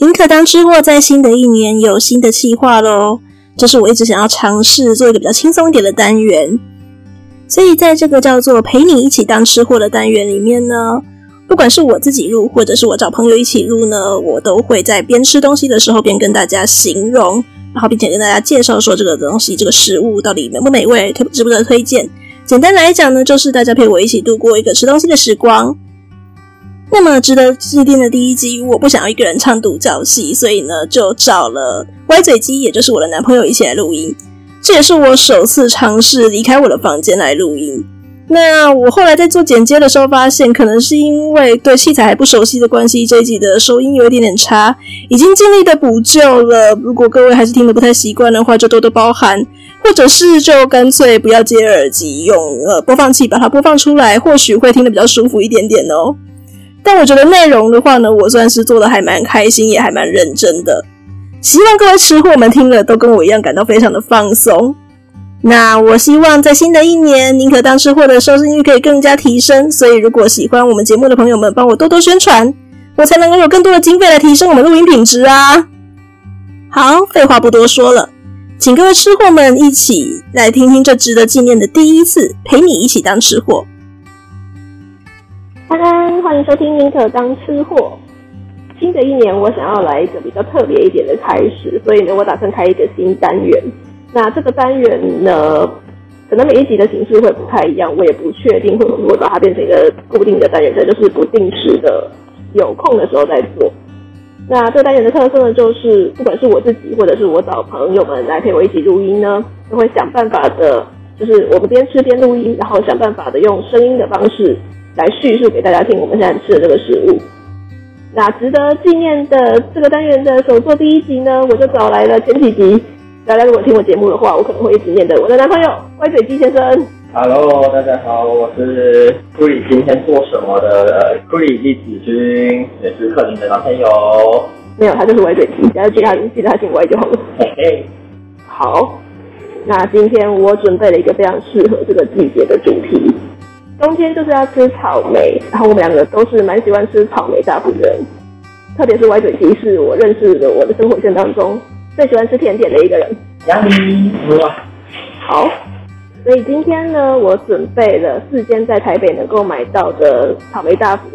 宁可当吃货，在新的一年有新的计划喽。这是我一直想要尝试做一个比较轻松一点的单元。所以在这个叫做“陪你一起当吃货”的单元里面呢，不管是我自己录，或者是我找朋友一起录呢，我都会在边吃东西的时候边跟大家形容，然后并且跟大家介绍说这个东西、这个食物到底美不美味，值不值得推荐。简单来讲呢，就是大家陪我一起度过一个吃东西的时光。那么值得纪念的第一集，我不想要一个人唱独角戏，所以呢，就找了歪嘴鸡，也就是我的男朋友一起来录音。这也是我首次尝试离开我的房间来录音。那我后来在做剪接的时候，发现可能是因为对器材还不熟悉的关系，这一集的收音有一点点差，已经尽力的补救了。如果各位还是听得不太习惯的话，就多多包涵，或者是就干脆不要接耳机，用呃播放器把它播放出来，或许会听得比较舒服一点点哦。但我觉得内容的话呢，我算是做的还蛮开心，也还蛮认真的。希望各位吃货们听了都跟我一样感到非常的放松。那我希望在新的一年，宁可当吃货的收视率可以更加提升。所以如果喜欢我们节目的朋友们，帮我多多宣传，我才能够有更多的经费来提升我们录音品质啊！好，废话不多说了，请各位吃货们一起来听听这值得纪念的第一次，陪你一起当吃货。安安，欢迎收听《宁可当吃货》。新的一年，我想要来一个比较特别一点的开始，所以呢，我打算开一个新单元。那这个单元呢，可能每一集的形式会不太一样，我也不确定会不会把它变成一个固定的单元，这就是不定时的，有空的时候再做。那这个单元的特色呢，就是不管是我自己，或者是我找朋友们来陪我一起录音呢，都会想办法的，就是我们边吃边录音，然后想办法的用声音的方式。来叙述给大家听，我们现在吃的这个食物。那值得纪念的这个单元的首作第一集呢，我就找来了前几集大家如果听我节目的话，我可能会一直念的我的男朋友歪嘴鸡先生。Hello，大家好，我是库里今天做什么的库里栗子君，也是克林的男朋友。没有，他就是歪嘴鸡，只要记他记得他姓歪就好了。嘿嘿，好，那今天我准备了一个非常适合这个季节的主题。冬天就是要吃草莓，然后我们两个都是蛮喜欢吃草莓大福的人，特别是歪嘴鸡是我认识的我的生活圈当中最喜欢吃甜点的一个人。呀咪，好，所以今天呢，我准备了四间在台北能够买到的草莓大福。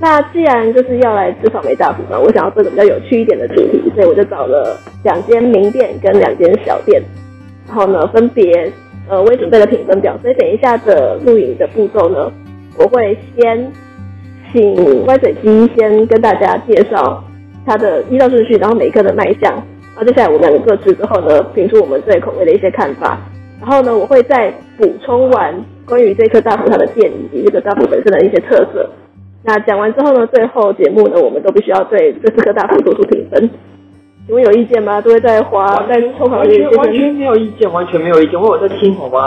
那既然就是要来吃草莓大福嘛，我想要做个比较有趣一点的主题，所以我就找了两间名店跟两间小店，然后呢，分别。呃，我也准备了评分表，所以等一下的录影的步骤呢，我会先请歪嘴鸡先跟大家介绍它的依照顺序，然后每一颗的卖相，然后接下来我们两个各自之后呢，评出我们对口味的一些看法，然后呢，我会再补充完关于这颗大福它的店以及这个大福本身的一些特色。那讲完之后呢，最后节目呢，我们都必须要对这四颗大福做出评分。请问有意见吗？都会在花在抽考里完，完全没有意见，完全没有意见。我有在听好吗？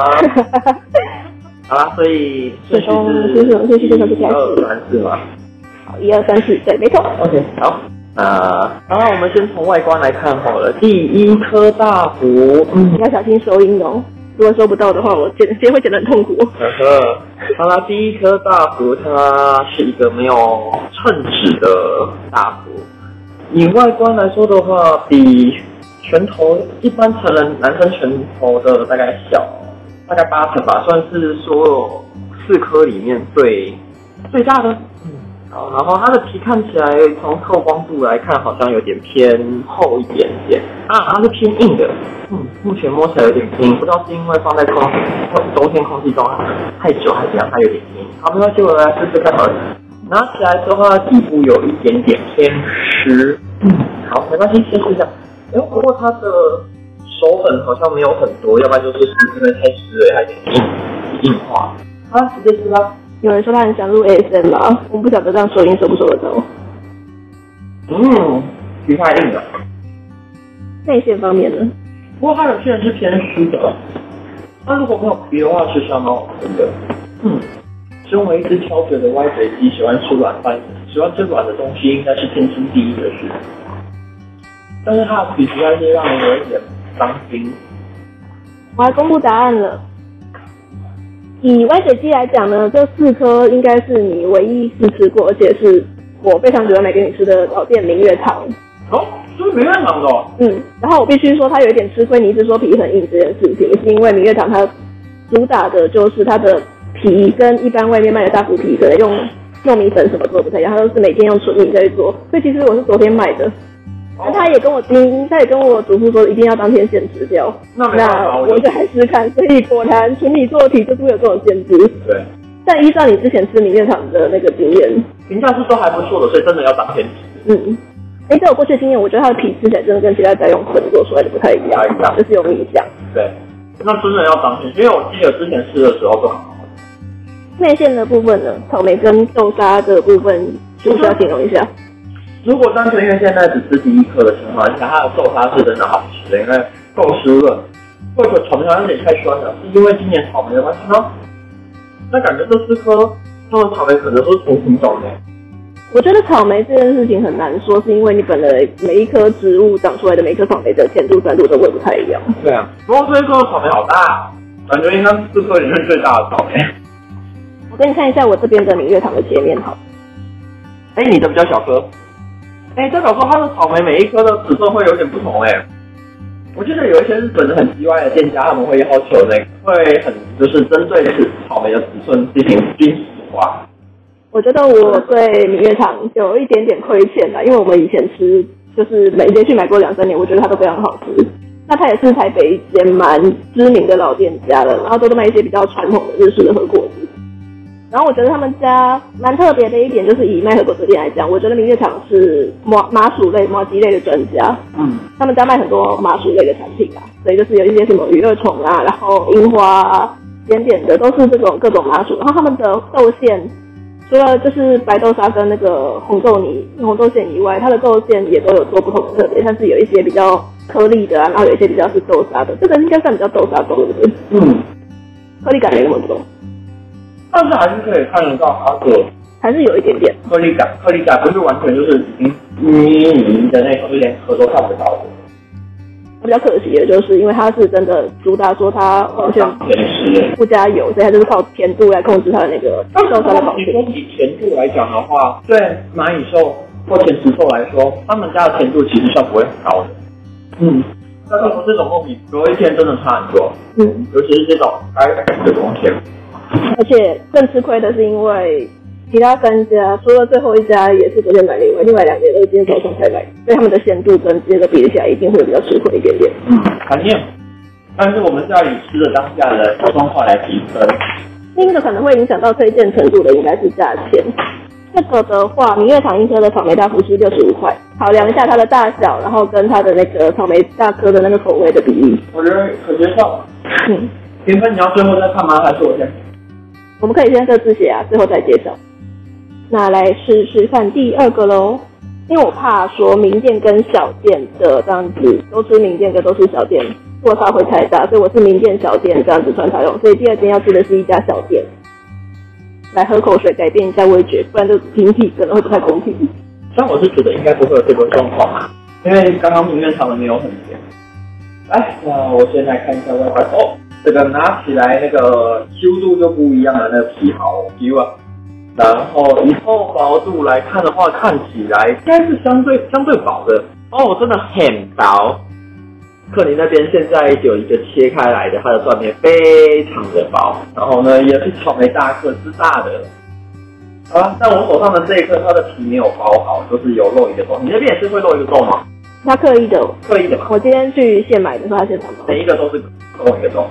好啦，所以顺序是顺序顺序顺序开始。一二三四嘛。好，一二三四，对，没错。OK，好。呃，然后我们先从外观来看好了。第一颗大福，嗯，你要小心收音哦。如果收不到的话，我剪剪会剪得很痛苦。呵呵，好啦，第一颗大福，它是一个没有称纸的大福。以外观来说的话，比拳头一般成人男生拳头的大概小，大概八成吧，算是所有四颗里面最最大的。嗯，好，然后它的皮看起来从透光度来看，好像有点偏厚一点点啊，它是偏硬的。嗯，目前摸起来有点硬，不知道是因为放在空冬天空气中太久还是怎样，它有点硬。好，没关系，我来试试看好了。拿起来的话，底部有一点点偏湿。嗯，好，没关系，先试一下。哎，不过它的手粉好像没有很多，要不然就是因为太湿了，还有点硬硬化。好，直接吃吧。有人说他很想录 ASMR 吗？我不晓得这样收音收不收得到。嗯，皮太硬了。内馅方面呢？不过它有些人是偏湿的。它如果没有皮的话，是相当好吃的。嗯。身为一只挑嘴的歪嘴鸡，喜欢吃软饭，喜欢吃软的东西，应该是天经地义的事。但是它的皮实在是让人有一点伤心。我来公布答案了。以歪嘴鸡来讲呢，这四颗应该是你唯一试吃过，而且是我非常喜欢买给你吃的老店明月堂。哦，就是明月堂的、哦。嗯，然后我必须说，它有一点吃亏。你一直说皮很硬这件事情，是因为明月堂它主打的就是它的皮跟一般外面卖的大骨皮可能用糯米粉什么做不太一样，它都是每天用纯米在做。所以其实我是昨天买的，那、哦、他也跟我叮，他也跟我嘱咐说一定要当天现吃掉。那那我就还试看。所以果然纯米做的皮就是会有这种限制。对。但依照你之前吃米面厂的那个经验，评价是说还不错的，所以真的要当天吃。嗯。哎，在我过去的经验，我觉得它的皮吃起来真的跟其他家用粉做出来的不太一样，就是有米酱。对，那真的要当心，因为我记得之前吃的时候。内馅的部分呢，草莓跟豆沙的部分，需不需要形容一下？如果单纯因为现在只吃第一颗的情况下，它的豆沙是真的好吃的，因为够湿润。或者草莓好像有点太酸了，是因为今年草莓的关系吗？那感觉这四颗它的草莓可能都是重新种的。我觉得草莓这件事情很难说，是因为你本来每一棵植物长出来的每一颗草莓的甜度、酸度都会不太一样。对啊，不过这一颗草莓好大，感觉应该是四颗里面最大的草莓。我给你看一下我这边的明月堂的切面，好。哎，你的比较小颗。哎，代表说它的草莓每一颗的尺寸会有点不同哎。我记得有一些日本的很奇怪的店家，他们会要求那个会很就是针对是草莓的尺寸进行均质化。我觉得我对明月堂有一点点亏欠啦，因为我们以前吃就是每天去买过两三年，我觉得它都非常好吃。那它也是台北一间蛮知名的老店家了，然后都是卖一些比较传统的日式的和果子。然后我觉得他们家蛮特别的一点，就是以卖和果子店来讲，我觉得明月堂是麻麻薯类、麻糬类的专家。嗯，他们家卖很多麻薯类的产品啊，所以就是有一些什么鱼儿虫啊，然后樱花啊，点点的都是这种各种麻薯。然后他们的豆馅。除了就是白豆沙跟那个红豆泥、红豆馅以外，它的豆馅也都有做不同的特别，像是有一些比较颗粒的啊，然后有一些比较是豆沙的，这个应该算比较豆沙豆，对不对？嗯，颗粒感没那么重，但是还是可以看得到它的，还是有一点点颗粒感，颗粒感不是完全就是已经泥泥的那种，一点壳都看不到的。比较可惜的就是，因为它是真的主打说它完全不加油，所以它就是靠甜度来控制它的那个豆沙的保鲜。说以甜度来讲的话，对蚂蚁兽或甜食兽来说，他们家的甜度其实算不会很高的。嗯，但是这种糯米隔一天真的差很多。嗯，尤其是这种白白的东西。而且更吃亏的是因为。其他三家除了最后一家也是昨天买的以外，另外两家都是今天早上才买，所以他们的鲜度跟这个比起来，一定会比较吃亏一点点。嗯，肯定。但是我们是要以吃的当下的状况来评分。另一个可能会影响到推荐程度的，应该是价钱。这个的话，明月堂一颗的草莓大福是六十五块。考量一下它的大小，然后跟它的那个草莓大颗的那个口味的比例，我觉得可接受。嗯，评分你要最后再看吗？还是我先？我们可以先各自写啊，最后再介绍。那来试试看第二个喽，因为我怕说名店跟小店的这样子都吃名店，跟都是小店落差会太大，所以我是名店小店这样子穿插用。所以第二间要吃的是一家小店，来喝口水改变一下味觉，不然就平替可能会不太公平。但我是觉得应该不会有这个状况啊，因为刚刚明月堂的没有很甜。来，那我先来看一下外观哦，这个拿起来那个修度就不一样了，那个皮好 Q 啊。然后以厚薄度来看的话，看起来应该是相对相对薄的哦，真的很薄。克林那边现在有一个切开来的，它的断面非常的薄，然后呢也是草莓大颗是大的。好了，但我手上的这一颗，它的皮没有包好，就是有漏一个洞。你那边也是会漏一个洞吗？它刻意的，刻意的嘛。我今天去现买的时候，它现场每一个都是漏一个洞。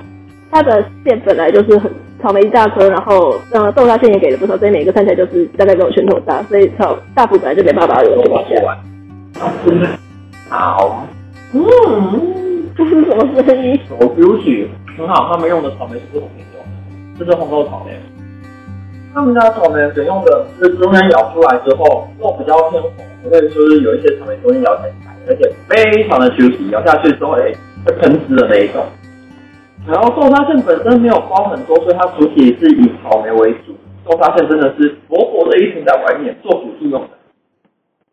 它的馅本来就是很。草莓一大颗，然后呃豆沙馅也给了不少，所以每个看起来就是大概跟我拳头大，所以草大福本来就没办法有多少钱。好，嗯，这是什么声音手 b e 很好，他们用的草莓是不同品种，这是红豆草莓。他们家的草莓选用的是中间咬出来之后肉比较偏红，所以说是有一些草莓中间咬起来，而且非常的 juicy，咬下去之后哎会喷汁的那一种。然后豆沙馅本身没有包很多，所以它主体是以草莓为主。豆沙馅真的是薄薄的一层在外面做辅助用的，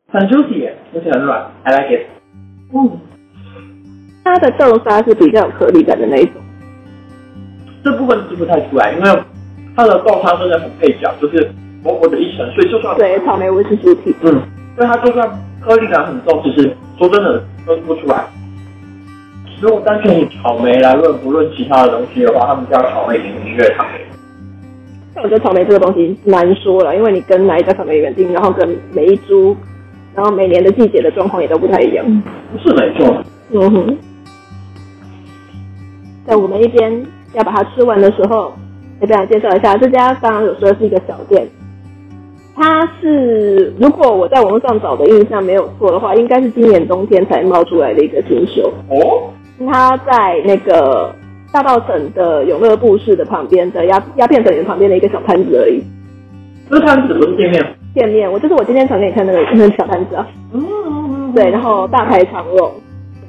很 juicy，而且很软，I like it。嗯，它的豆沙是比较有颗粒感的那一种。这部分吃不太出来，因为它的豆沙真的很配角，就是薄薄的一层，所以就算对草莓为是主体，嗯，所以它就算颗粒感很重，其实说真的分不出来。如果单纯以草莓来论，不论其他的东西的话，他们家草莓比明月草莓。但我觉得草莓这个东西难说了，因为你跟哪一家草莓园丁，然后跟每一株，然后每年的季节的状况也都不太一样。不是没错。嗯哼。在我们一边要把它吃完的时候，也给大家介绍一下这家。刚刚有说的是一个小店，它是如果我在网络上找的印象没有错的话，应该是今年冬天才冒出来的一个新秀哦。他在那个大道城的永乐布市的旁边的鸦鸦片粉圆旁边的一个小摊子而已。这摊子不是店面？店面，我就是我今天传给你看那个那个小摊子啊。嗯嗯嗯。对，然后大排长龙，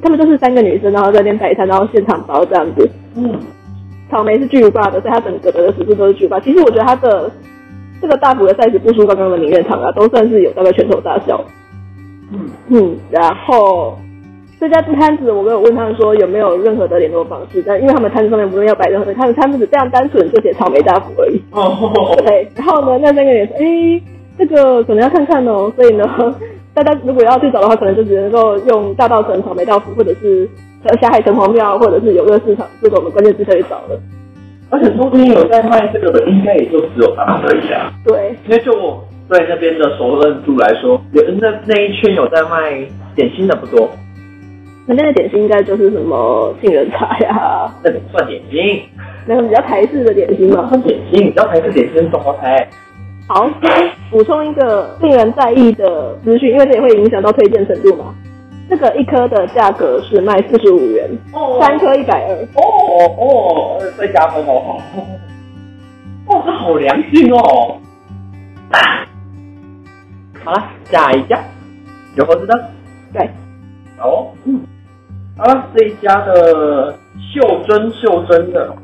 他们就是三个女生，然后在那边摆摊，然后现场包这样子。嗯。草莓是巨无霸的，所以它整个的食物都是巨无霸。其实我觉得它的这个大福的 size 不输刚刚的明月堂啊，都算是有大概拳头大小。嗯嗯，然后。这家摊子，我没有问他们说有没有任何的联络方式，但因为他们摊子上面不用要摆任何的，他们摊子非常单纯，就写草莓大福而已。哦，对。然后呢，那三个人说，哎，这个可能要看看哦。所以呢，大家如果要去找的话，可能就只能够用大稻城草莓大福，或者是霞海城隍庙，或者是游乐市场这种的关键字可以找了。而且中间有在卖这个的，应该也就只有他们而已啊。对。因为就我对那边的熟人度来说，有那那一圈有在卖点心的不多。那边的点心应该就是什么杏仁茶呀？那个算点心，那个比较台式的点心嘛。算点心，比较台式点心是中华菜。好，补充一个令人在意的资讯，因为这也会影响到推荐程度嘛。这个一颗的价格是卖四十五元，哦，三颗一百二。哦哦，再加分哦。哦，这好良心哦。好了，下一家有盒子的。对。哦，嗯。好了，这一家的袖珍袖珍的，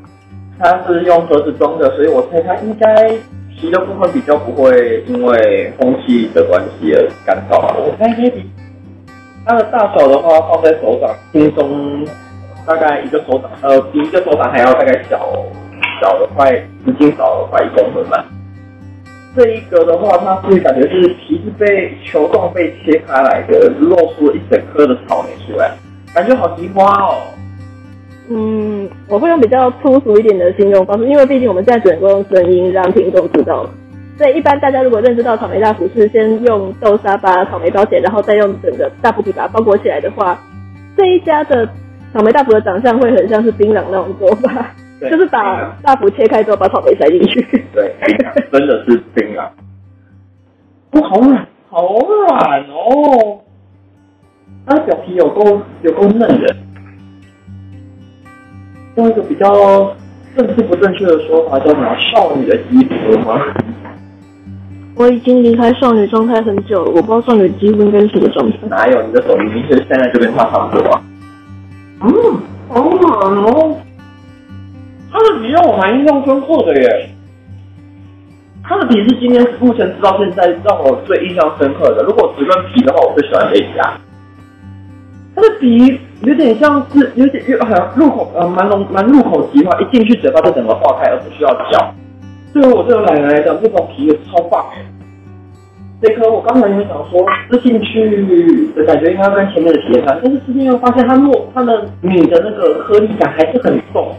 它是用盒子装的，所以我猜它应该皮的部分比较不会因为空气的关系而干燥。我猜 maybe 它的大小的话，放在手掌轻松大概一个手掌，呃，比一个手掌还要大概小小了快，已经少了快一公分吧。这一个的话，它是感觉是皮是被球状被切开来的，露出了一整颗的草莓出来。感觉好奇花哦。嗯，我会用比较粗俗一点的形容方式，因为毕竟我们现在只能够用声音让听众知道。所以一般大家如果认识到草莓大福是先用豆沙把草莓包起来，然后再用整个大福皮把它包裹起来的话，这一家的草莓大福的长相会很像是槟榔那种做法，就是把大福切开之后把草莓塞进去。对，真的是槟榔。哇，好软，好软哦。它的表皮有够有够嫩的，用一个比较正式不正确的说法，叫什么“少女的肌肤”吗？我已经离开少女状态很久了，我不知道少女的肌肤应该是什么状态。哪有？你的手明明是现在就跟他差不多啊。嗯，好暖哦。它的皮让我蛮印象深刻的耶。它的皮是今天目前直到现在让我最印象深刻的。如果只论皮的话，我最喜欢这一家。它的皮有点像是有点又好像入口呃蛮浓蛮入口即化，一进去嘴巴就整个化开，而不需要嚼。对于我这个奶奶来讲，这种皮也超棒。这颗我刚才有想说吃进去的感觉应该跟前面的皮一样，但是吃进去发现它糯它的米的那个颗粒感还是很重，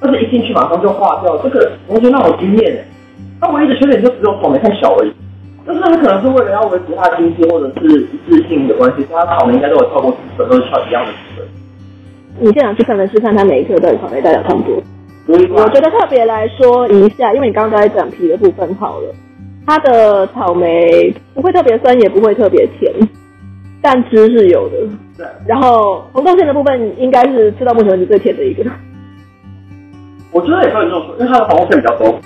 但是一进去马上就化掉，这个完全让我惊艳。它唯一的缺点就只有草莓太小而已。但是他可能是为了要维持他的经济或者是一致性的关系，所以它草莓应该都有超过尺寸，都是超一样的尺寸。你现场去看的是看它每一颗的草莓大小差不多。我觉得特别来说一下，因为你刚刚都在讲皮的部分好了，它的草莓不会特别酸，也不会特别甜，但汁是有的。对。然后红豆馅的部分应该是吃到目前为止最甜的一个。我觉得也可以这么说，因为它的红豆馅比较多。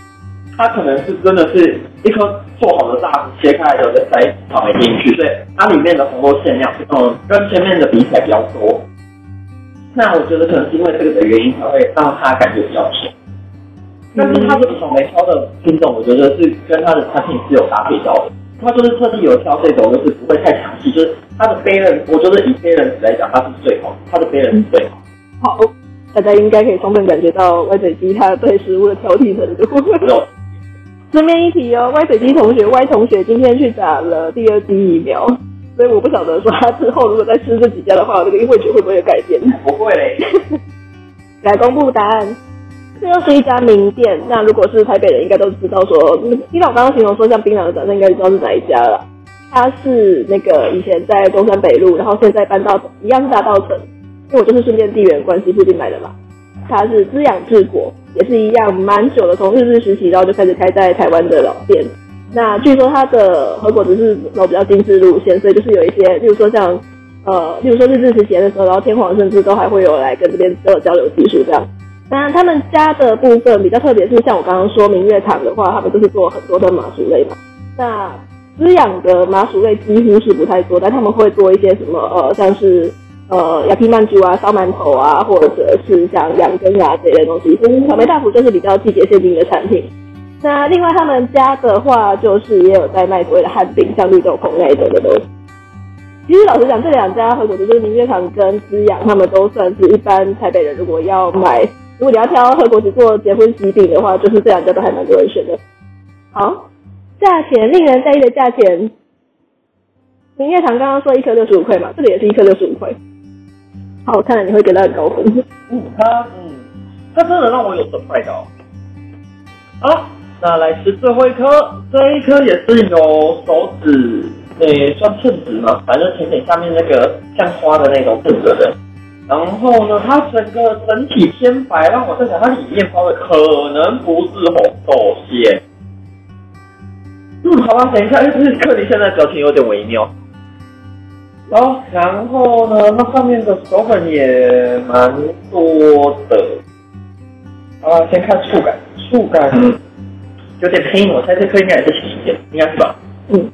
它可能是真的是一颗做好的大子切开来的，再塞草莓进去，所以它里面的红豆馅料，嗯，跟前面的比起来比较多。那我觉得可能是因为这个的原因，才会让它感觉比较甜。但是它这个草莓挑的品种，我觉得是跟它的产品是有搭配到的。它就是特地有挑这种，就是不会太强势，就是它的 balance，我觉得以 balance 来讲，它是最好，它的 balance 最好。好，大家应该可以充分感觉到歪嘴鸡它对食物的挑剔程度。顺便一提哦，歪嘴鸡同学，歪同学今天去打了第二剂疫苗。所以我不晓得说他之后如果再吃这几家的话，这个味觉会不会有改变？不会嘞。来公布答案，这又是一家名店。那如果是台北人，应该都知道说，听到我刚刚形容说像槟榔的长相，应该知道是哪一家了。他是那个以前在中山北路，然后现在搬到一样是大道城，因为我就是顺便地缘关系附近买的嘛。他是滋养治国，也是一样蛮久的，从日治时期然后就开始开在台湾的老店。那据说它的和果子是走比较精致路线，所以就是有一些，例如说像呃，例如说日治时期的时候，然后天皇甚至都还会有来跟这边做交流技术这样。当然他们家的部分比较特别，是像我刚刚说明月堂的话，他们就是做很多的麻薯类嘛。那滋养的麻薯类几乎是不太多，但他们会做一些什么呃，像是呃，鸭皮曼珠啊、烧馒头啊，或者是像羊羹啊这类东西。所以草莓大福就是比较季节限定的产品。那另外他们家的话，就是也有在卖所谓的汉饼，像绿豆椪那一种的东西。其实老实讲，这两家和果子就是明月堂跟滋养，他们都算是一般台北人如果要买，如果你要挑和果子做结婚喜饼的话，就是这两家都还蛮多人选的。好，价钱令人在意的价钱，明月堂刚刚说一颗六十五块嘛，这里也是一颗六十五块。好，看来你会给他很高分。嗯，他嗯，他真的让我有 surprise 哦。好。那来吃最后一颗，这一颗也是有手指，诶、欸，算寸指吗？反正甜点下面那个像花的那种颜色的。然后呢，它整个整体偏白，让我在想它里面包的可能不是红豆馅。嗯，好吧，等一下，因为这克林现在表情有点微妙。然后，然后呢，那上面的手粉也蛮多的。啊，先看触感，触感。嗯有点偏硬，我猜这颗应该也是甜一点，应该是吧？嗯。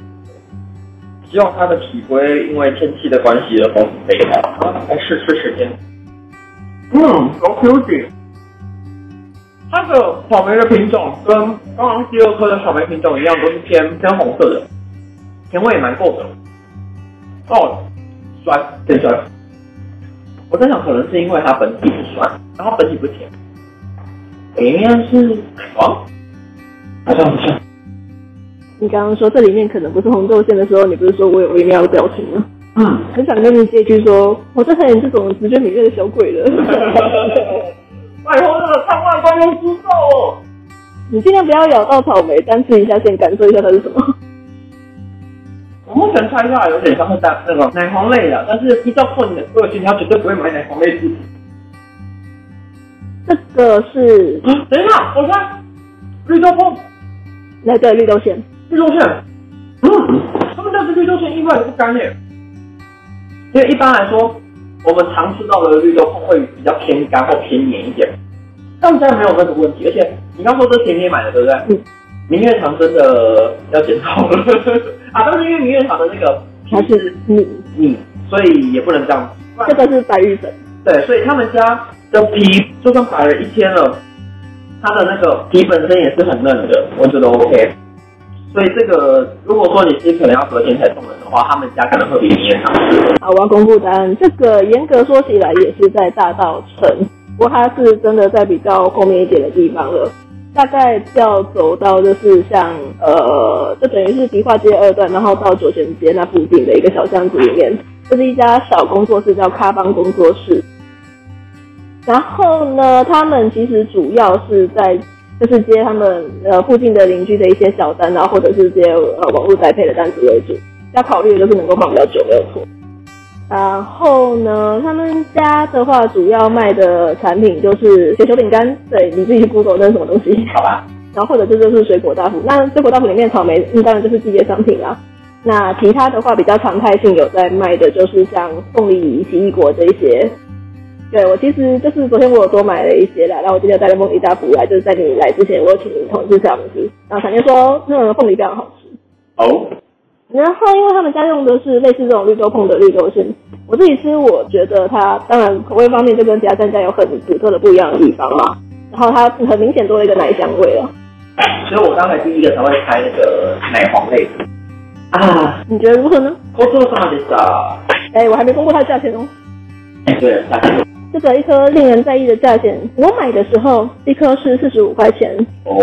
希望它的体不会因为天气的关系而风飞开。好，来试吃时间。嗯，好 Q 它的草莓的品种跟刚刚第二颗的草莓品种一样，都是偏偏红色的，甜味也蛮够的。哦，酸，偏酸。我在想，可能是因为它本体是酸，然后本体不甜。应该是啊。好像不像。你刚刚说这里面可能不是红豆馅的时候，你不是说我有微妙的表情吗？嗯，很想跟你接一句说，我这很有这种直觉敏锐的小鬼了。拜托，这个看外观众知道哦。你尽量不要咬到草莓，单吃一下先感受一下它是什么。我目前猜下来有点像是带那个奶黄类的，但是依照过你的个性，他绝对不会买奶黄类制品。这个是，嗯，等一下，我看绿豆椪。那对绿豆馅，绿豆馅，嗯，他们家的绿豆馅意外的不干耶。因为一般来说，我们常吃到的绿豆椪会比较偏干或偏黏一点，他们家没有那个问题。而且你刚说这是甜点买的，对不对？嗯。明月堂真的要检讨了啊！但是因为明月堂的那个还是米米，所以也不能这样。这个是白玉粉。对，所以他们家的皮就算摆了一天了。它的那个皮本身也是很嫩的，我觉得 OK。所以这个如果说你是可能要隔天才送人的话，他们家可能会比明月堂。好，我要公布答案。这个严格说起来也是在大道城，不过它是真的在比较后面一点的地方了。大概要走到就是像呃，就等于是迪化街二段，然后到左贤街那附近的一个小巷子里面，这是一家小工作室，叫咖邦工作室。然后呢，他们其实主要是在就是接他们呃附近的邻居的一些小单，然后或者是接呃网络宅配的单子为主。要考虑的就是能够放比较久，没有错。然后呢，他们家的话主要卖的产品就是雪球饼干，对，你自己去 Google 那是什么东西？好吧。然后或者这就是水果大福，那水果大福里面草莓，嗯，当然就是季节商品啦。那其他的话比较常态性有在卖的就是像凤梨、奇异果这一些。对，我其实就是昨天我有多买了一些啦，然后我今天带了凤梨大福来，就是在你来之前，我有请你同事吃东西，然后闪电说那个凤梨非常好吃。哦。然后因为他们家用的是类似这种绿豆碰的绿豆馅，我自己吃我觉得它当然口味方面就跟其他三家有很独特的不一样的地方嘛，然后它很明显多了一个奶香味了。所以我刚才第一个才会开那个奶黄类的啊，你觉得如何呢？我做什么的啥？哎，我还没公布它的价钱哦。哎，对了，价钱。这个一颗令人在意的价钱，我买的时候一颗是四十五块钱哦，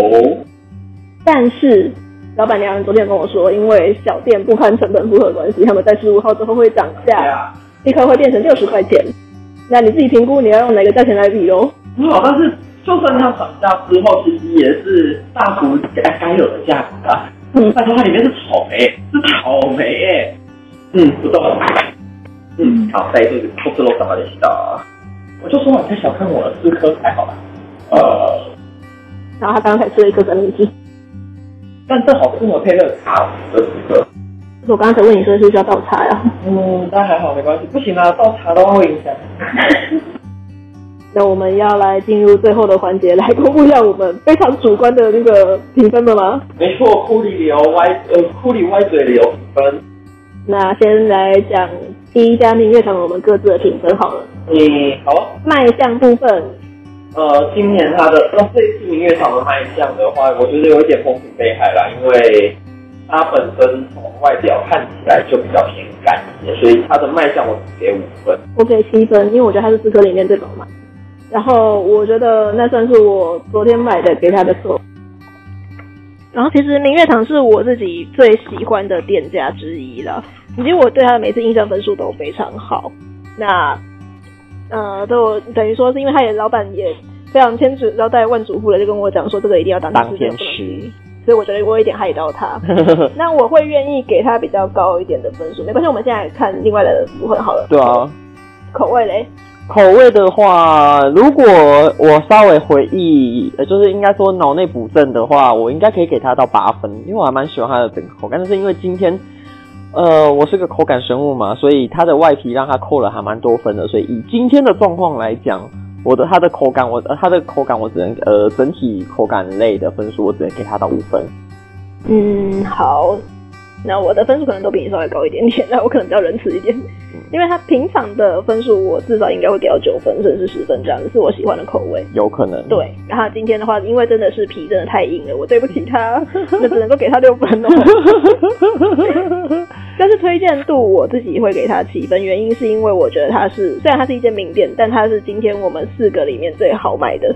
但是老板娘昨天跟我说，因为小店不堪成本负荷关系，他们在十五号之后会涨价，一颗会变成六十块钱。那你自己评估你要用哪个价钱来比喽？好，但是就算它涨价之后，其实也是大福该该有的价格啊。嗯，拜托它里面是草莓，是草莓哎。嗯，不动。嗯，好，再一个不吃肉上把你洗到。我就说你太小看我了，四颗还好吧？呃，然后他刚刚才吃了一颗三明治，但正好适合配热茶，的时刻。我刚刚才问你说是不是要倒茶呀？嗯，但还好没关系。不行啊，倒茶的话会影响。那我们要来进入最后的环节，来公布一下我们非常主观的那个评分了吗？没错，哭里流歪呃，哭里歪嘴流评分。那先来讲第一家明月堂，我们各自的评分好了。嗯，好。卖相部分，呃，今年它的呃这次明月堂的卖相的话，我觉得有一点风评被害啦，因为它本身从外表看起来就比较偏干一些，所以它的卖相我只给五分。我给七分，因为我觉得它是四颗里面最饱满。然后我觉得那算是我昨天买的给他的错。然后其实明月堂是我自己最喜欢的店家之一了，以及我对他的每次印象分数都非常好。那呃，都等于说是因为他也老板也非常千叮万万嘱咐的，就跟我讲说这个一定要当天吃，所以我觉得我有一点害到他。那我会愿意给他比较高一点的分数，没关系，我们现在看另外的部分好了。对啊，口味嘞。口味的话，如果我稍微回忆，呃，就是应该说脑内补正的话，我应该可以给他到八分，因为我还蛮喜欢他的整个口感。但是因为今天，呃，我是个口感生物嘛，所以它的外皮让它扣了还蛮多分的。所以以今天的状况来讲，我的它的口感，我它的口感我只能呃整体口感类的分数，我只能给它到五分。嗯，好。那我的分数可能都比你稍微高一点点，那我可能比较仁慈一点，因为他平常的分数我至少应该会给到九分甚至十分这样子，是我喜欢的口味。有可能。对，然后今天的话，因为真的是皮真的太硬了，我对不起他，那只能够给他六分哦。但是推荐度我自己会给他七分，原因是因为我觉得它是虽然它是一间名店，但它是今天我们四个里面最好买的。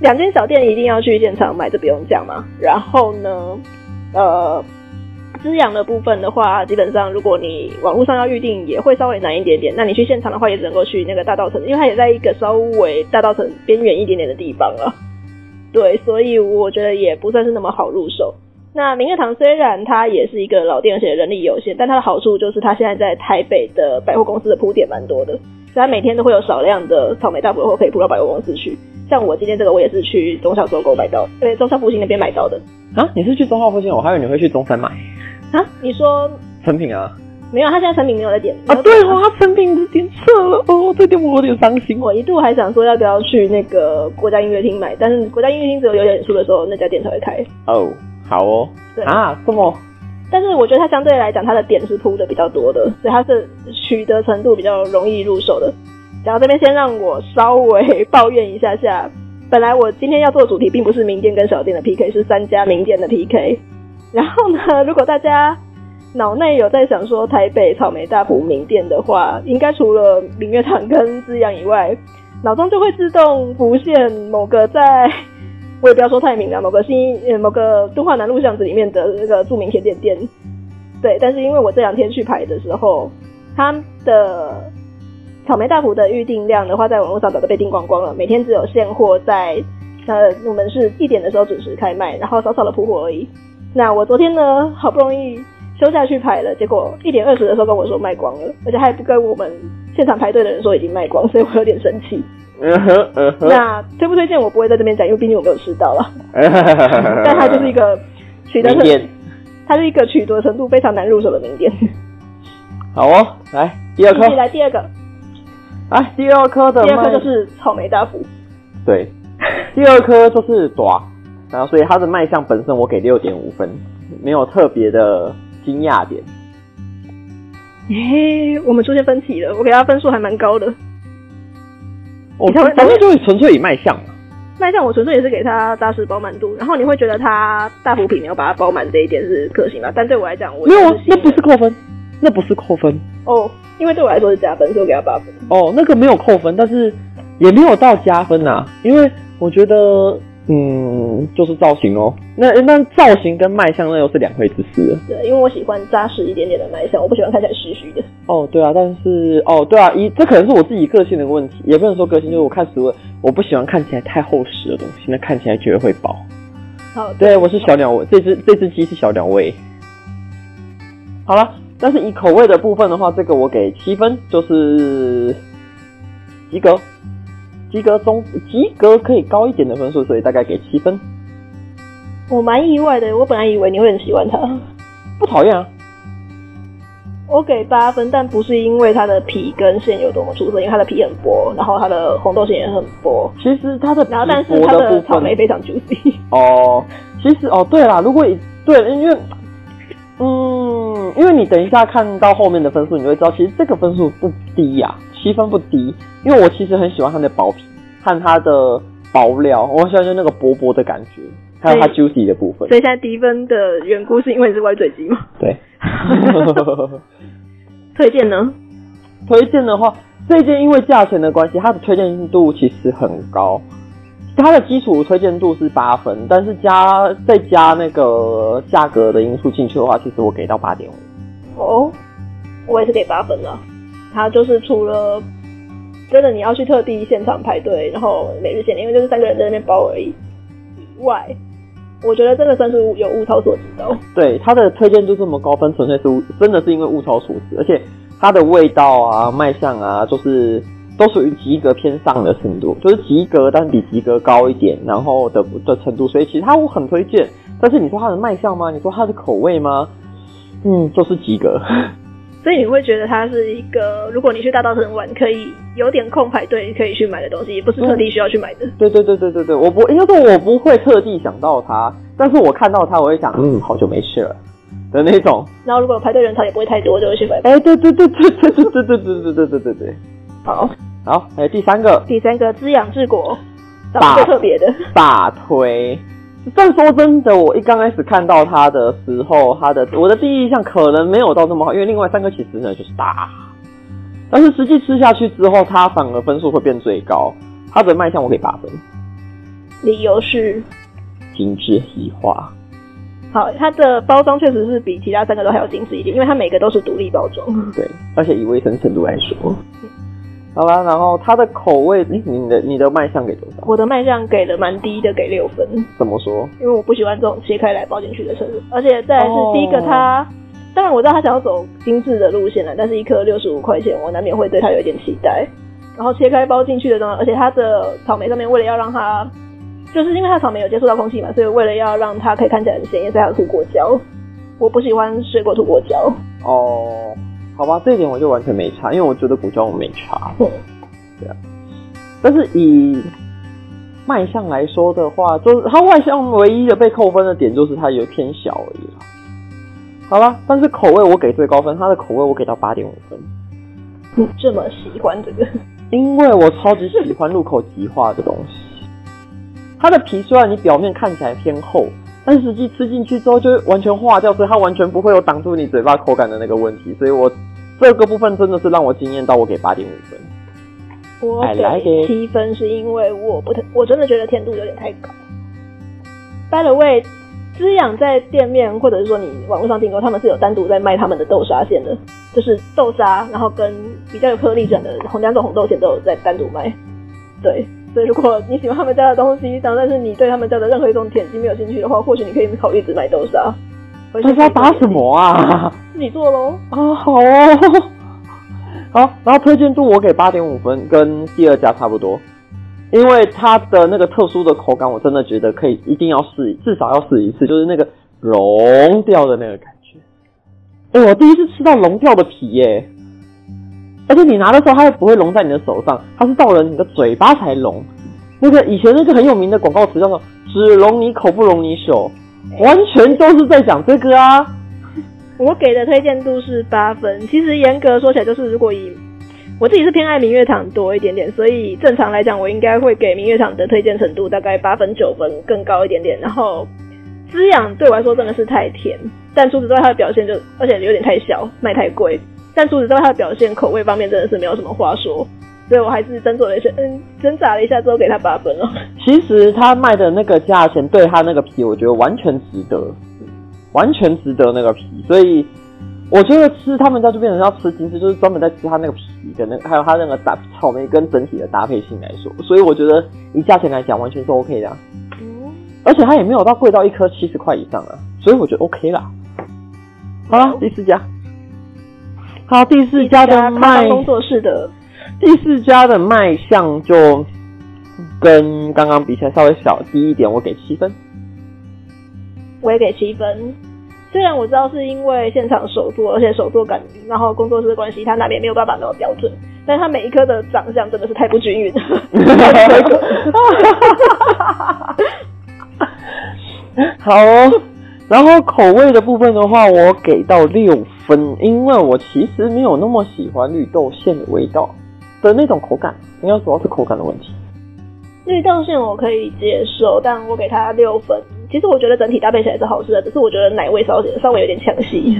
两间小店一定要去现场买，这不用讲嘛。然后呢，呃。滋养的部分的话，基本上如果你网络上要预定，也会稍微难一点点。那你去现场的话，也只能够去那个大稻城，因为它也在一个稍微大稻城边缘一点点的地方了。对，所以我觉得也不算是那么好入手。那明月堂虽然它也是一个老店，而且人力有限，但它的好处就是它现在在台北的百货公司的铺点蛮多的，所以它每天都会有少量的草莓大福货可以铺到百货公司去。像我今天这个，我也是去忠孝收购买到，对，忠孝复兴那边买到的。啊，你是去忠孝复兴？我还以为你会去中山买。啊，你说成品啊？没有，他现在成品没有在点啊。对哦，他成品是点错了哦，这点我有点伤心。我一度还想说要不要去那个国家音乐厅买，但是国家音乐厅只有有演出的时候那家店才会开。哦，好哦。对啊，这么？但是我觉得它相对来讲，它的点是铺的比较多的，所以它是取得程度比较容易入手的。然后这边先让我稍微抱怨一下下，本来我今天要做的主题并不是名店跟小店的 PK，是三家名店的 PK。然后呢，如果大家脑内有在想说台北草莓大福名店的话，应该除了明月堂跟滋养以外，脑中就会自动浮现某个在，我也不要说太明了，某个新呃某个敦化南路巷子里面的那个著名甜点店。对，但是因为我这两天去排的时候，他的草莓大福的预订量的话，在网络上早就被订光光了，每天只有现货在呃我们是一点的时候准时开卖，然后少少的铺货而已。那我昨天呢，好不容易休假去排了，结果一点二十的时候跟我说卖光了，而且还不跟我们现场排队的人说已经卖光，所以我有点生气。嗯哼，嗯哼。那推不推荐我不会在这边讲，因为毕竟我没有吃到了。但它就是一个取得名店，它是一个取得程度非常难入手的名店。好哦，来第二颗，来第二个。来第二颗的，第二颗就是草莓大福。对，第二颗就是爪。然后，所以它的卖相本身我给六点五分，没有特别的惊讶点。嘿，我们出现分歧了，我给他分数还蛮高的。哦，反正就是纯粹以卖相嘛。卖相我纯粹也是给他扎实饱满度，然后你会觉得他大幅品没有把它包满这一点是可行的，但对我来讲，我没有啊，那不是扣分，那不是扣分。哦，因为对我来说是加分，所以我给他八分。哦，那个没有扣分，但是也没有到加分呐，因为我觉得。嗯，就是造型哦。那那造型跟卖相那又是两回事了。对，因为我喜欢扎实一点点的卖相，我不喜欢看起来虚虚的。哦，对啊，但是哦，对啊，一这可能是我自己个性的问题，也不能说个性，就是我看食物，我不喜欢看起来太厚实的东西，那看起来觉得会饱。好，对，我是小鸟胃，这只这只鸡是小鸟胃。好了，但是以口味的部分的话，这个我给七分，就是及格。及格中，及格可以高一点的分数，所以大概给七分。我蛮意外的，我本来以为你会很喜欢它。不讨厌啊。我给八分，但不是因为它的皮跟馅有多么出色，因为它的皮很薄，然后它的红豆馅也很薄。其实它的然后但是它的草莓非常 juicy。哦，其实哦，对啦，如果以对，因为嗯，因为你等一下看到后面的分数，你就会知道，其实这个分数不低呀、啊。七分不低，因为我其实很喜欢它的薄皮和它的薄料，我喜欢就那个薄薄的感觉，还有它 juicy 的部分。所以现在低分的缘故是因为你是歪嘴鸡吗？对。推荐呢？推荐的话，这件因为价钱的关系，它的推荐度其实很高。它的基础推荐度是八分，但是加再加那个价格的因素进去的话，其实我给到八点五。哦，我也是给八分了。它就是除了真的你要去特地现场排队，然后每日限定，因为就是三个人在那边包而已以外，我觉得真的算是有物超所值的。对，它的推荐度这么高分，纯粹是真的是因为物超所值，而且它的味道啊、卖相啊，就是都属于及格偏上的程度，就是及格但是比及格高一点，然后的的程度，所以其实它我很推荐。但是你说它的卖相吗？你说它的口味吗？嗯，就是及格。所以你会觉得它是一个，如果你去大稻城玩，可以有点空排队可以去买的东西，也不是特地需要去买的。对对对对对对，我不应该说我不会特地想到它，但是我看到它，我会想，嗯，好久没吃了的那种。然后如果排队人潮也不会太多，就会去买。哎，对对对对对对对对对对对对对对。好，好，还有第三个，第三个滋养治国，大特别的大推。但说真的，我一刚开始看到它的时候，它的我的第一印象可能没有到这么好，因为另外三个其实呢就是大，但是实际吃下去之后，它反而分数会变最高。它的卖相我可以八分，理由是精致细化。好，它的包装确实是比其他三个都还要精致一点，因为它每个都是独立包装。对，而且以卫生程度来说。好啦，然后它的口味，你你的你的卖相给多少？我的卖相给了蛮低的，给六分。怎么说？因为我不喜欢这种切开来包进去的程度，而且再来是第一个，它、哦、当然我知道他想要走精致的路线了，但是一颗六十五块钱，我难免会对它有一点期待。然后切开包进去的东西，而且它的草莓上面为了要让它，就是因为它草莓有接触到空气嘛，所以为了要让它可以看起来很鲜艳，所以它有涂果胶。我不喜欢水果涂果胶。哦。好吧，这一点我就完全没差，因为我觉得古胶我没差。对，对啊。但是以卖相来说的话，就是它外向唯一的被扣分的点就是它有偏小而已啦。好吧，但是口味我给最高分，它的口味我给到八点五分。你这么喜欢这个？因为我超级喜欢入口即化的东西。它的皮虽然你表面看起来偏厚。但实际吃进去之后就完全化掉，所以它完全不会有挡住你嘴巴口感的那个问题。所以我这个部分真的是让我惊艳到，我给八点五分。我给七分是因为我不太，我真的觉得甜度有点太高。By the way，滋养在店面或者是说你网络上订购，他们是有单独在卖他们的豆沙馅的，就是豆沙，然后跟比较有颗粒感的红两种红豆馅都有在单独卖。对。所以，如果你喜欢他们家的东西，但是你对他们家的任何一种点心没有兴趣的话，或许你可以考虑只买豆沙。豆沙打什么啊？自己做喽。啊，好哦。好，然后推荐度我给八点五分，跟第二家差不多，因为它的那个特殊的口感，我真的觉得可以，一定要试，至少要试一次，就是那个融掉的那个感觉。哎、欸，我第一次吃到融掉的皮耶。而且你拿的时候，它又不会融在你的手上，它是到了你的嘴巴才融。那个以前那个很有名的广告词叫做“只融你口，不融你手”，完全都是在讲这个啊。我给的推荐度是八分，其实严格说起来，就是如果以我自己是偏爱明月堂多一点点，所以正常来讲，我应该会给明月堂的推荐程度大概八分九分更高一点点。然后滋养对我来说真的是太甜，但除此之外，它的表现就而且有点太小，卖太贵。但除此之外，他的表现口味方面真的是没有什么话说，所以我还是斟酌了一下，嗯，挣扎了一下之后给他八分了。其实他卖的那个价钱，对他那个皮，我觉得完全值得，完全值得那个皮。所以我觉得吃他们家就变成要吃精致，就是专门在吃他那个皮的那个，还有他那个搭草莓跟整体的搭配性来说，所以我觉得以价钱来讲，完全是 OK 的。嗯，而且它也没有到贵到一颗七十块以上啊，所以我觉得 OK 啦。好了，第四家。好，第四家的卖工作室的，第四家的卖相就跟刚刚比起来稍微小低一点，我给七分。我也给七分。虽然我知道是因为现场手作，而且手作感，然后工作室的关系，他那边没有办法那么标准，但他每一颗的长相真的是太不均匀了。好哦。然后口味的部分的话，我给到六分，因为我其实没有那么喜欢绿豆馅的味道的那种口感，应该主要是口感的问题。绿豆馅我可以接受，但我给它六分。其实我觉得整体搭配起来是好吃的，只是我觉得奶味稍微稍微有点抢戏。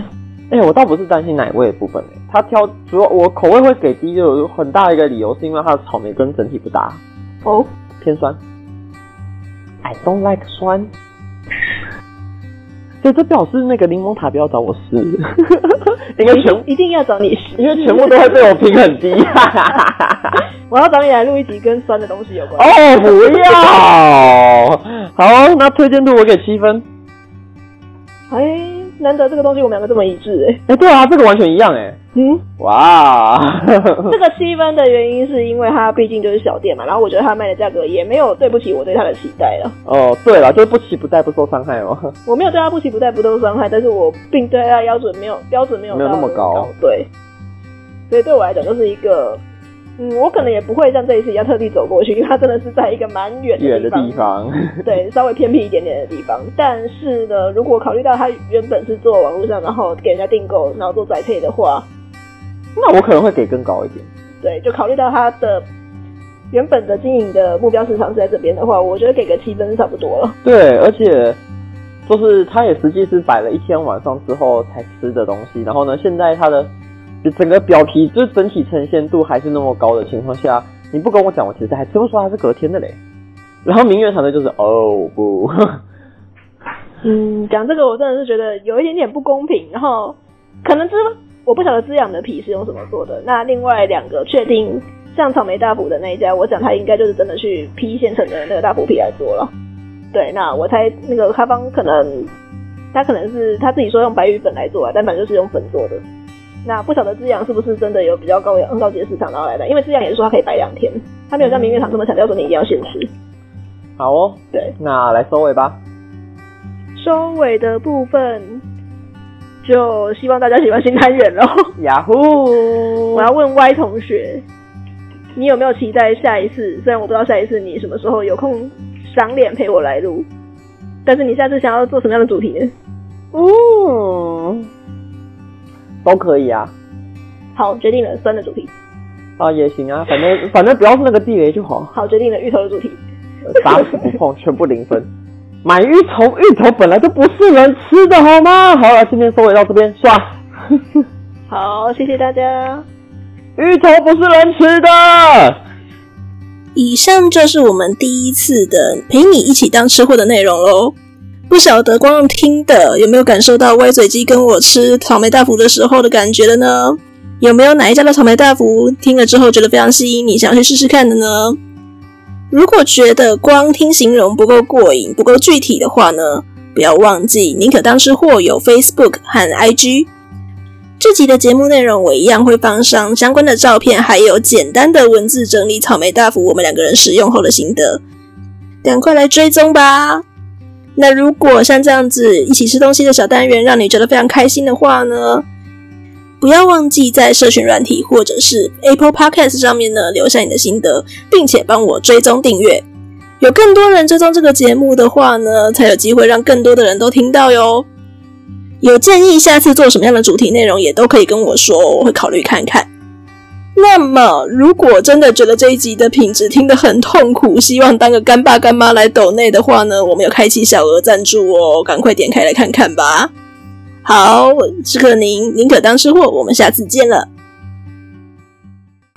哎、欸，我倒不是担心奶味的部分，它挑主要我口味会给低，就有很大一个理由是因为它的草莓跟整体不搭哦，偏酸。I don't like 酸。所以这表示那个柠檬塔不要找我试，应该全一定要找你试，因为全部都会被我评很低。我要找你来录一集跟酸的东西有关。哦，不要！好，那推荐度我给七分。哎。难得这个东西我们两个这么一致哎、欸，哎、欸、对啊，这个完全一样哎、欸，嗯，哇，这个七分的原因是因为它毕竟就是小店嘛，然后我觉得它卖的价格也没有对不起我对它的期待了。哦，对了，就是不期不待不受伤害哦。我没有对它不期不待不受伤害，但是我并对它标准没有标准没有没有那么高，对，所以对我来讲就是一个。嗯，我可能也不会像这一次一样特地走过去，因为它真的是在一个蛮远的地方，的地方 对，稍微偏僻一点点的地方。但是呢，如果考虑到它原本是做网络上，然后给人家订购，然后做宅配的话，那我可能会给更高一点。对，就考虑到它的原本的经营的目标市场是在这边的话，我觉得给个七分差不多了。对，而且就是他也实际是摆了一天晚上之后才吃的东西，然后呢，现在他的。就整个表皮，就整体呈现度还是那么高的情况下，你不跟我讲，我其实还吃不出它是隔天的嘞。然后明月堂的就是哦不，嗯，讲这个我真的是觉得有一点点不公平。然后可能是我不晓得滋养的皮是用什么做的。那另外两个确定像草莓大补的那一家，我想他应该就是真的去批现成的那个大福皮来做了。对，那我猜那个咖方可能他可能是他自己说用白玉粉来做啊，但反正就是用粉做的。那不晓得资阳是不是真的有比较高高级的市场然后来的？因为资阳也是说它可以摆两天，它没有像明月堂这么强调说你一定要现吃。好哦，对，那来收尾吧。收尾的部分，就希望大家喜欢新单元喽。呀呼！我要问 Y 同学，你有没有期待下一次？虽然我不知道下一次你什么时候有空赏脸陪我来录，但是你下次想要做什么样的主题呢？嗯。都可以啊，好，决定了酸的主题啊，也行啊，反正反正不要是那个地雷就好。好，决定了芋头的主题，打死不碰，全部零分。买芋头，芋头本来就不是人吃的好吗？好了，今天收尾到这边，刷。好，谢谢大家。芋头不是人吃的。以上就是我们第一次的陪你一起当吃货的内容喽。不晓得光用听的有没有感受到歪嘴鸡跟我吃草莓大福的时候的感觉了呢？有没有哪一家的草莓大福听了之后觉得非常吸引你，想要去试试看的呢？如果觉得光听形容不够过瘾、不够具体的话呢，不要忘记宁可当吃货有 Facebook 和 IG。这集的节目内容我一样会放上相关的照片，还有简单的文字整理草莓大福我们两个人使用后的心得，赶快来追踪吧！那如果像这样子一起吃东西的小单元让你觉得非常开心的话呢，不要忘记在社群软体或者是 Apple Podcast 上面呢留下你的心得，并且帮我追踪订阅。有更多人追踪这个节目的话呢，才有机会让更多的人都听到哟。有建议下次做什么样的主题内容也都可以跟我说，我会考虑看看。那么，如果真的觉得这一集的品质听得很痛苦，希望当个干爸干妈来抖内的话呢，我们有开启小额赞助哦，赶快点开来看看吧。好，我是克宁，宁可当吃货，我们下次见了。